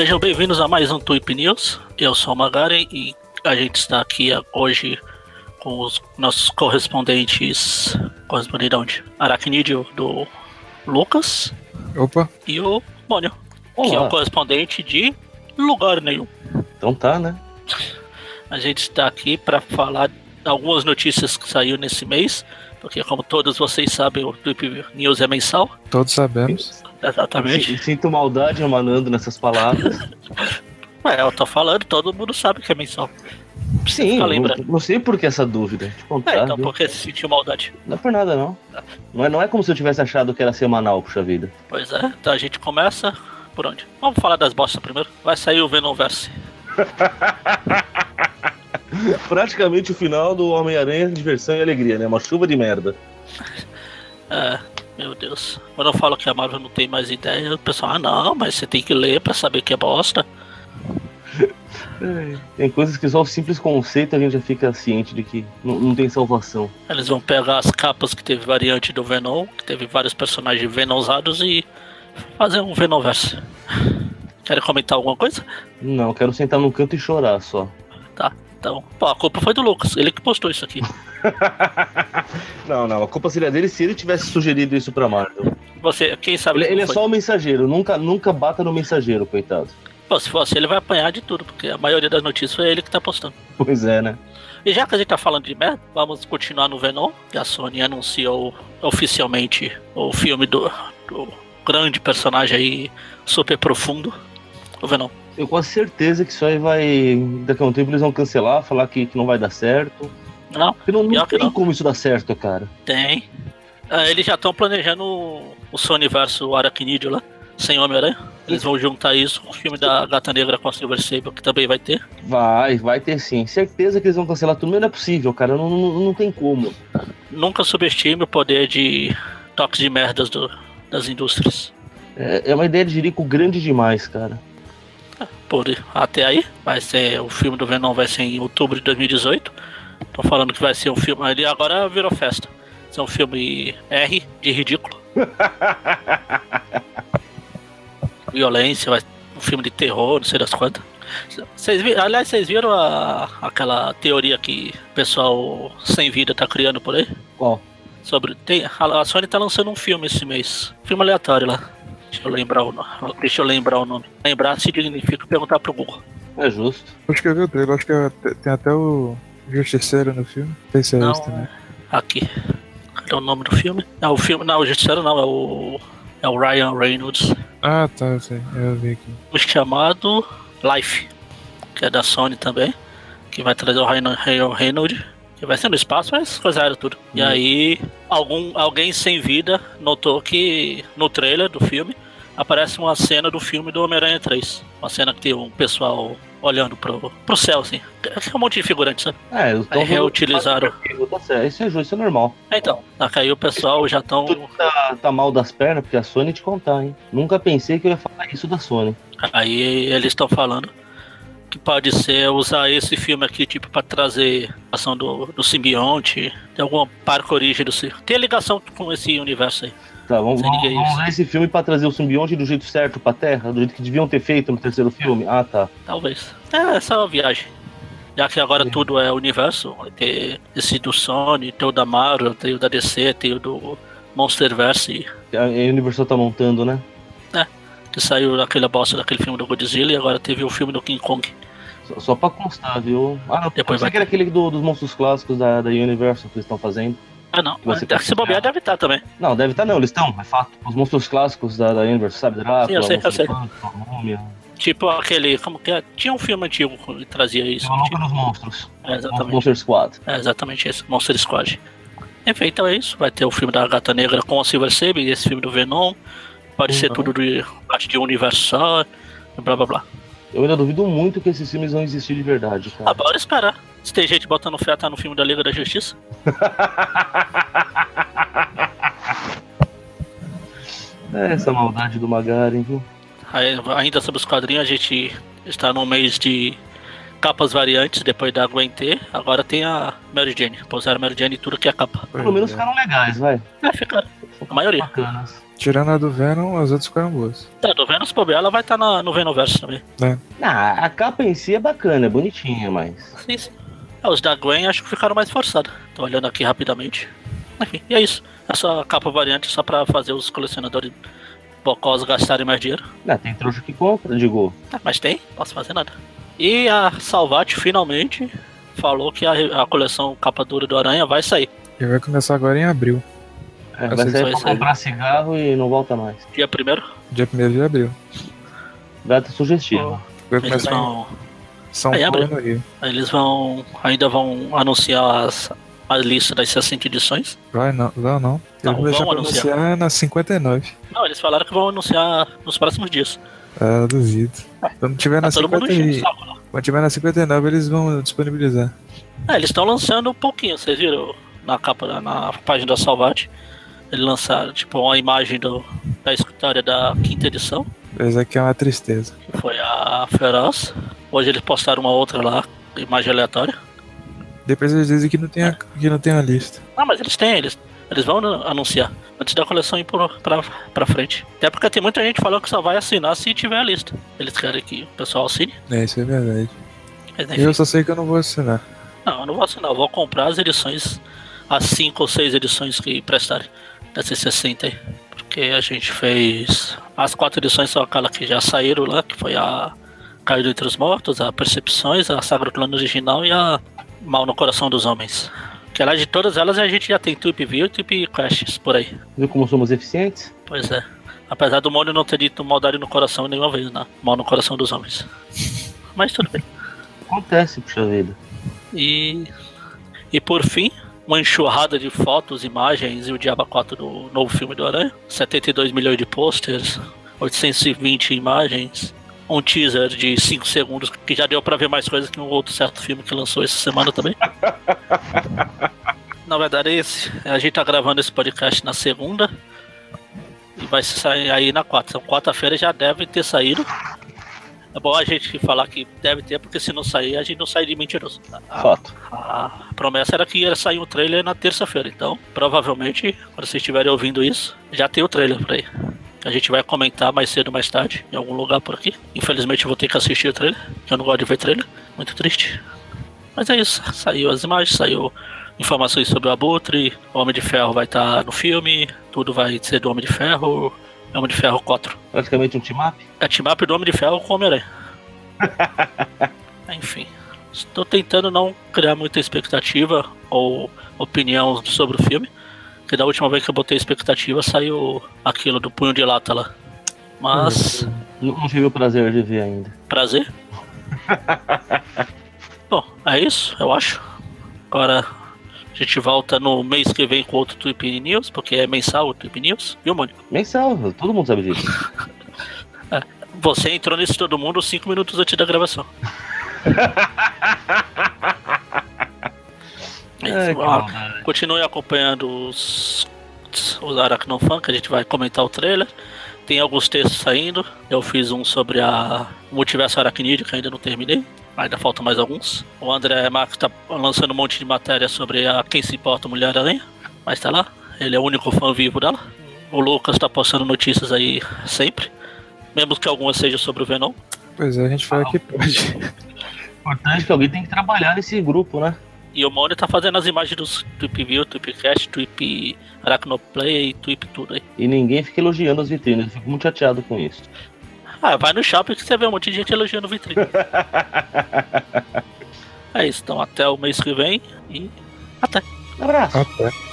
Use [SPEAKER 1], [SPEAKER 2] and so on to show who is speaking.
[SPEAKER 1] Sejam bem-vindos a mais um Tweep News. Eu sou o Magaren e a gente está aqui hoje com os nossos correspondentes. Correspondente de onde? Aracnídeo do Lucas
[SPEAKER 2] Opa,
[SPEAKER 1] e o Mônio, que é o correspondente de lugar nenhum.
[SPEAKER 3] Então tá, né?
[SPEAKER 1] A gente está aqui para falar de algumas notícias que saiu nesse mês, porque como todos vocês sabem, o Tweep News é mensal.
[SPEAKER 2] todos sabemos.
[SPEAKER 1] Exatamente.
[SPEAKER 3] Si- Sinto maldade emanando nessas palavras.
[SPEAKER 1] É, eu tô falando, todo mundo sabe que é mensal.
[SPEAKER 3] Sim, não, não sei por que essa dúvida. Contar,
[SPEAKER 1] É, então
[SPEAKER 3] viu?
[SPEAKER 1] por que se sentiu maldade?
[SPEAKER 3] Não é por nada, não. Não é, não é como se eu tivesse achado que era semanal, puxa vida.
[SPEAKER 1] Pois é, então a gente começa por onde? Vamos falar das bostas primeiro. Vai sair o Venomverse.
[SPEAKER 3] Praticamente o final do Homem-Aranha, diversão e alegria, né? Uma chuva de merda.
[SPEAKER 1] É, meu Deus. Quando eu falo que a Marvel não tem mais ideia, o pessoal, ah não, mas você tem que ler pra saber que é bosta.
[SPEAKER 3] Tem coisas que só o simples conceito a gente já fica ciente de que não, não tem salvação.
[SPEAKER 1] Eles vão pegar as capas que teve variante do Venom, que teve vários personagens venosados e fazer um Venomverse. Querem comentar alguma coisa?
[SPEAKER 3] Não, quero sentar num canto e chorar só.
[SPEAKER 1] Tá. Então, pô, a culpa foi do Lucas, ele que postou isso aqui.
[SPEAKER 3] não, não, a culpa seria dele se ele tivesse sugerido isso pra Marvel.
[SPEAKER 1] Você, quem sabe
[SPEAKER 3] Ele, ele é só o mensageiro, nunca, nunca bata no mensageiro, coitado.
[SPEAKER 1] Pô, se fosse ele vai apanhar de tudo, porque a maioria das notícias foi ele que tá postando.
[SPEAKER 3] Pois é, né?
[SPEAKER 1] E já que a gente tá falando de merda, vamos continuar no Venom, que a Sony anunciou oficialmente o filme do, do grande personagem aí, super profundo, o Venom.
[SPEAKER 3] Eu com certeza que isso aí vai. Daqui a um tempo eles vão cancelar, falar que, que não vai dar certo.
[SPEAKER 1] Não,
[SPEAKER 3] Porque não, não tem
[SPEAKER 1] não.
[SPEAKER 3] como isso dar certo, cara.
[SPEAKER 1] tem. Ah, eles já estão planejando o, o Sony versus Aracnídeo lá, sem Homem-Aranha. Eles vão juntar isso com o filme da Gata Negra com a Silver Sable, que também vai ter.
[SPEAKER 3] Vai, vai ter sim. Certeza que eles vão cancelar tudo, mas não é possível, cara. Não, não, não tem como.
[SPEAKER 1] Nunca subestime o poder de toques de merdas do- das indústrias.
[SPEAKER 3] É, é uma ideia de Jerico grande demais, cara.
[SPEAKER 1] Por até aí. Vai ser o filme do Venom vai ser em outubro de 2018. Tô falando que vai ser um filme. Ele agora virou festa. Vai ser um filme R de ridículo. Violência, vai um filme de terror, não sei das quantas. Vi- aliás, vocês viram a, aquela teoria que o pessoal sem vida tá criando por aí?
[SPEAKER 3] Ó,
[SPEAKER 1] Sobre. Tem, a, a Sony tá lançando um filme esse mês. Filme aleatório lá. Deixa eu lembrar o nome. Deixa eu lembrar o nome. Lembrar significa perguntar pro Google.
[SPEAKER 3] é justo.
[SPEAKER 2] Acho que eu vi o trailer, acho que é- tem até o Justiceiro no filme. Não sei se é
[SPEAKER 1] Não,
[SPEAKER 2] esse também.
[SPEAKER 1] Aqui. Cadê o nome do filme? Não, o filme. Não, o Justiceiro não, é o. É o Ryan Reynolds.
[SPEAKER 2] Ah, tá, eu sei, eu vi aqui.
[SPEAKER 1] O chamado Life. Que é da Sony também. Que vai trazer o Ryan, Ryan Reynolds. Que vai ser no espaço, mas coisa era tudo. E
[SPEAKER 3] Hum.
[SPEAKER 1] aí, algum, alguém sem vida notou que no trailer do filme aparece uma cena do filme do Homem-Aranha 3. Uma cena que tem um pessoal olhando pro, pro céu, assim. É um monte de figurante, sabe?
[SPEAKER 3] É, eles
[SPEAKER 1] Aí reutilizaram.
[SPEAKER 3] Tá Isso é justo, isso é normal.
[SPEAKER 1] É, Então, aí o pessoal já estão.
[SPEAKER 3] Tá, tá mal das pernas, porque a Sony te contar, hein? Nunca pensei que eu ia falar isso da Sony.
[SPEAKER 1] Aí eles estão falando que pode ser usar esse filme aqui, tipo, pra trazer a ação do, do simbionte, tem alguma parca origem do Tem ligação com esse universo aí.
[SPEAKER 3] Tá, vamos, vamos, vamos usar esse filme pra trazer o simbionte do jeito certo pra Terra, do jeito que deviam ter feito no terceiro filme? Ah, tá.
[SPEAKER 1] Talvez. É, essa é uma viagem. Já que agora
[SPEAKER 3] Sim.
[SPEAKER 1] tudo é universo, vai ter esse do Sony, tem o da Marvel, tem o da DC, tem o do Monsterverse,
[SPEAKER 3] A Universal tá montando, né?
[SPEAKER 1] que saiu daquela bosta daquele filme do Godzilla e agora teve o filme do King Kong.
[SPEAKER 3] Só, só pra constar, viu? Ah, não,
[SPEAKER 1] Depois vai
[SPEAKER 3] que era aquele do- dos monstros clássicos da, da Universal que eles estão fazendo.
[SPEAKER 1] Ah não,
[SPEAKER 3] Você
[SPEAKER 1] mas se bobear deve estar também.
[SPEAKER 3] Não, deve estar não, eles estão, é fato. Os monstros clássicos da, da Universal, sabe? Drácula,
[SPEAKER 1] Sim, eu sei, eu sei.
[SPEAKER 3] Múmia.
[SPEAKER 1] Tipo aquele. Como que é? Tinha um filme antigo que trazia isso.
[SPEAKER 3] Louco
[SPEAKER 1] tipo,
[SPEAKER 3] nos Monstros.
[SPEAKER 1] é, exatamente.
[SPEAKER 3] Monster Squad.
[SPEAKER 1] É exatamente esse, Monster Squad. Enfim, então é isso. Vai ter o filme da Gata Negra com a Silver Sable esse filme do Venom. Pode ser
[SPEAKER 3] Uhum.
[SPEAKER 1] tudo de parte de um universo só. e Blá blá blá.
[SPEAKER 3] Eu ainda duvido muito que esses filmes vão existir de verdade,
[SPEAKER 1] Ah,
[SPEAKER 3] cara.
[SPEAKER 1] bora esperar. Se tem gente botando fé, tá no filme da Liga da Justiça.
[SPEAKER 3] É essa maldade do Magaren, viu?
[SPEAKER 1] Ainda sobre os quadrinhos, a gente está no mês de capas variantes depois da Gwen T. Agora tem a Mary Jane. Pousaram a Mary Jane e tudo que é capa.
[SPEAKER 3] Pelo menos ficaram legais, vai.
[SPEAKER 1] É, fica. A maioria.
[SPEAKER 3] Bacanas.
[SPEAKER 2] Tirando a do Venom, as outras ficaram boas.
[SPEAKER 1] Tá, tô vendo se bobear, ela vai estar no Venomverse também.
[SPEAKER 3] Ah, a capa em si é bacana, é bonitinha, mas.
[SPEAKER 1] Sim, sim. É, os da Gwen acho que ficaram mais forçados. Tô olhando aqui rapidamente. Enfim, e é isso. Essa capa variante só pra fazer os colecionadores bocós gastarem mais dinheiro.
[SPEAKER 3] Ah, tem trouxa que compra, digo.
[SPEAKER 1] Ah, mas tem, posso fazer nada. E a Salvat finalmente falou que a, a coleção capa dura do Aranha vai sair.
[SPEAKER 2] E vai começar agora em abril.
[SPEAKER 3] É, vai sair pra
[SPEAKER 1] sair.
[SPEAKER 3] comprar cigarro e não volta mais.
[SPEAKER 1] Dia primeiro,
[SPEAKER 2] Dia 1 de abril.
[SPEAKER 3] Data sugestiva.
[SPEAKER 2] Vai
[SPEAKER 1] eles vão,
[SPEAKER 2] São
[SPEAKER 1] Aí,
[SPEAKER 2] Paulo Rio.
[SPEAKER 1] eles vão, ainda vão anunciar as, a lista das 60 edições.
[SPEAKER 2] Vai não, não, não. Eles
[SPEAKER 1] Não,
[SPEAKER 2] vão
[SPEAKER 1] vão anunciar.
[SPEAKER 2] anunciar na 59.
[SPEAKER 1] Não, eles falaram que vão anunciar nos próximos dias.
[SPEAKER 2] Ah, duvido. Quando tiver
[SPEAKER 1] Tá
[SPEAKER 2] na
[SPEAKER 1] todo mundo
[SPEAKER 2] 50
[SPEAKER 1] enchendo o
[SPEAKER 2] e...
[SPEAKER 1] saco lá.
[SPEAKER 2] Quando tiver na 59, eles vão disponibilizar.
[SPEAKER 1] É, eles estão lançando um pouquinho, vocês viram na capa, da- na página da Salvat. Eles lançaram, tipo, uma imagem do, da história da quinta edição,
[SPEAKER 2] Mas aqui é uma tristeza.
[SPEAKER 1] foi a Feroz. Hoje eles postaram uma outra lá, imagem aleatória.
[SPEAKER 2] Depois eles dizem que não tem a, que não tem a lista.
[SPEAKER 1] Ah, mas eles têm, eles, eles vão anu- anunciar antes da coleção ir por, pra, pra frente. Até porque tem muita gente falando que só vai assinar se tiver a lista. Eles querem que o pessoal assine.
[SPEAKER 2] É, isso é verdade.
[SPEAKER 1] Mas,
[SPEAKER 2] Eu só sei que eu não vou assinar.
[SPEAKER 1] não, eu não vou assinar, eu vou comprar as edições, as 5 ou 6 edições que prestarem dessas 60 aí. Porque a gente fez. As quatro edições são aquelas que já saíram lá, que foi a Caído entre os Mortos, a Percepções, a Sagra Plano Original e a Mal no Coração dos Homens. Que lá de todas elas a gente já tem Tweep View e Tweep Crashes por aí.
[SPEAKER 3] Viu como somos eficientes?
[SPEAKER 1] Pois é. Apesar do Mônio não ter dito maldade no coração nenhuma vez, né? Mal no coração dos homens. Mas tudo bem.
[SPEAKER 3] Acontece, puxa vida.
[SPEAKER 1] E. E por fim, uma enxurrada de fotos, imagens e o Diaba 4 do novo filme do Aranha. 72 milhões de posters, 820 imagens, um teaser de 5 segundos que já deu pra ver mais coisas que um outro certo filme que lançou essa semana também. Na verdade, esse, a gente tá gravando esse podcast na segunda e vai sair aí na quarta. Então, quarta-feira já deve ter saído. É bom a gente falar que deve ter, porque se não sair, a gente não sai de mentiroso. A-
[SPEAKER 3] Fato.
[SPEAKER 1] a promessa era que ia sair um trailer na terça-feira, então provavelmente, quando vocês estiverem ouvindo isso, já tem o trailer por aí. A gente vai comentar mais cedo, mais tarde, em algum lugar por aqui. Infelizmente eu vou ter que assistir o trailer, que eu não gosto de ver trailer. Muito triste. Mas é isso, saiu as imagens, saiu informações sobre o Abutre, o Homem de Ferro vai estar no filme, tudo vai ser do Homem de Ferro, Homem de Ferro 4.
[SPEAKER 3] Praticamente um team-up.
[SPEAKER 1] É team-up do Homem de Ferro com o Homem-Aranha. Enfim. Estou tentando não criar muita expectativa ou opinião sobre o filme. Porque da última vez que eu botei expectativa saiu aquilo do punho de lata lá. Mas,
[SPEAKER 3] Não, não tive o prazer de ver ainda.
[SPEAKER 1] prazer. Bom, é isso, eu acho. Agora gente volta no mês que vem com outro Tweep News, porque é mensal o Tweep News, viu, Mônica?
[SPEAKER 3] Mensal, todo mundo sabe disso.
[SPEAKER 1] Você entrou nesse todo mundo cinco minutos antes da gravação. É
[SPEAKER 3] Ai.
[SPEAKER 1] Continue acompanhando os, os Aracnofan, que a gente vai comentar o trailer. Tem alguns textos saindo. Eu fiz um sobre a multiverso aracnídeo, que ainda não terminei. Ainda faltam mais alguns. O André Marques tá lançando um monte de matéria sobre a Quem Se Importa Mulher-Aranha. Mas tá lá. Ele é o único fã vivo dela. O Lucas tá postando notícias aí sempre. Mesmo que algumas sejam sobre o Venom.
[SPEAKER 2] Pois é, a gente fala que pode.
[SPEAKER 3] Importante que alguém tem que trabalhar nesse grupo, né?
[SPEAKER 1] E o Mônio tá fazendo as imagens dos Tweep View, Tweep Cast, Tweep Arachnoplay, Tweep tudo aí.
[SPEAKER 3] E ninguém fica elogiando as vitrines. Eu fico muito chateado com isso.
[SPEAKER 1] Ah, vai no shopping que você vê um monte de gente elogiando o vitrine. é isso, então até o mês que vem e até.
[SPEAKER 3] Abraço.
[SPEAKER 2] Até.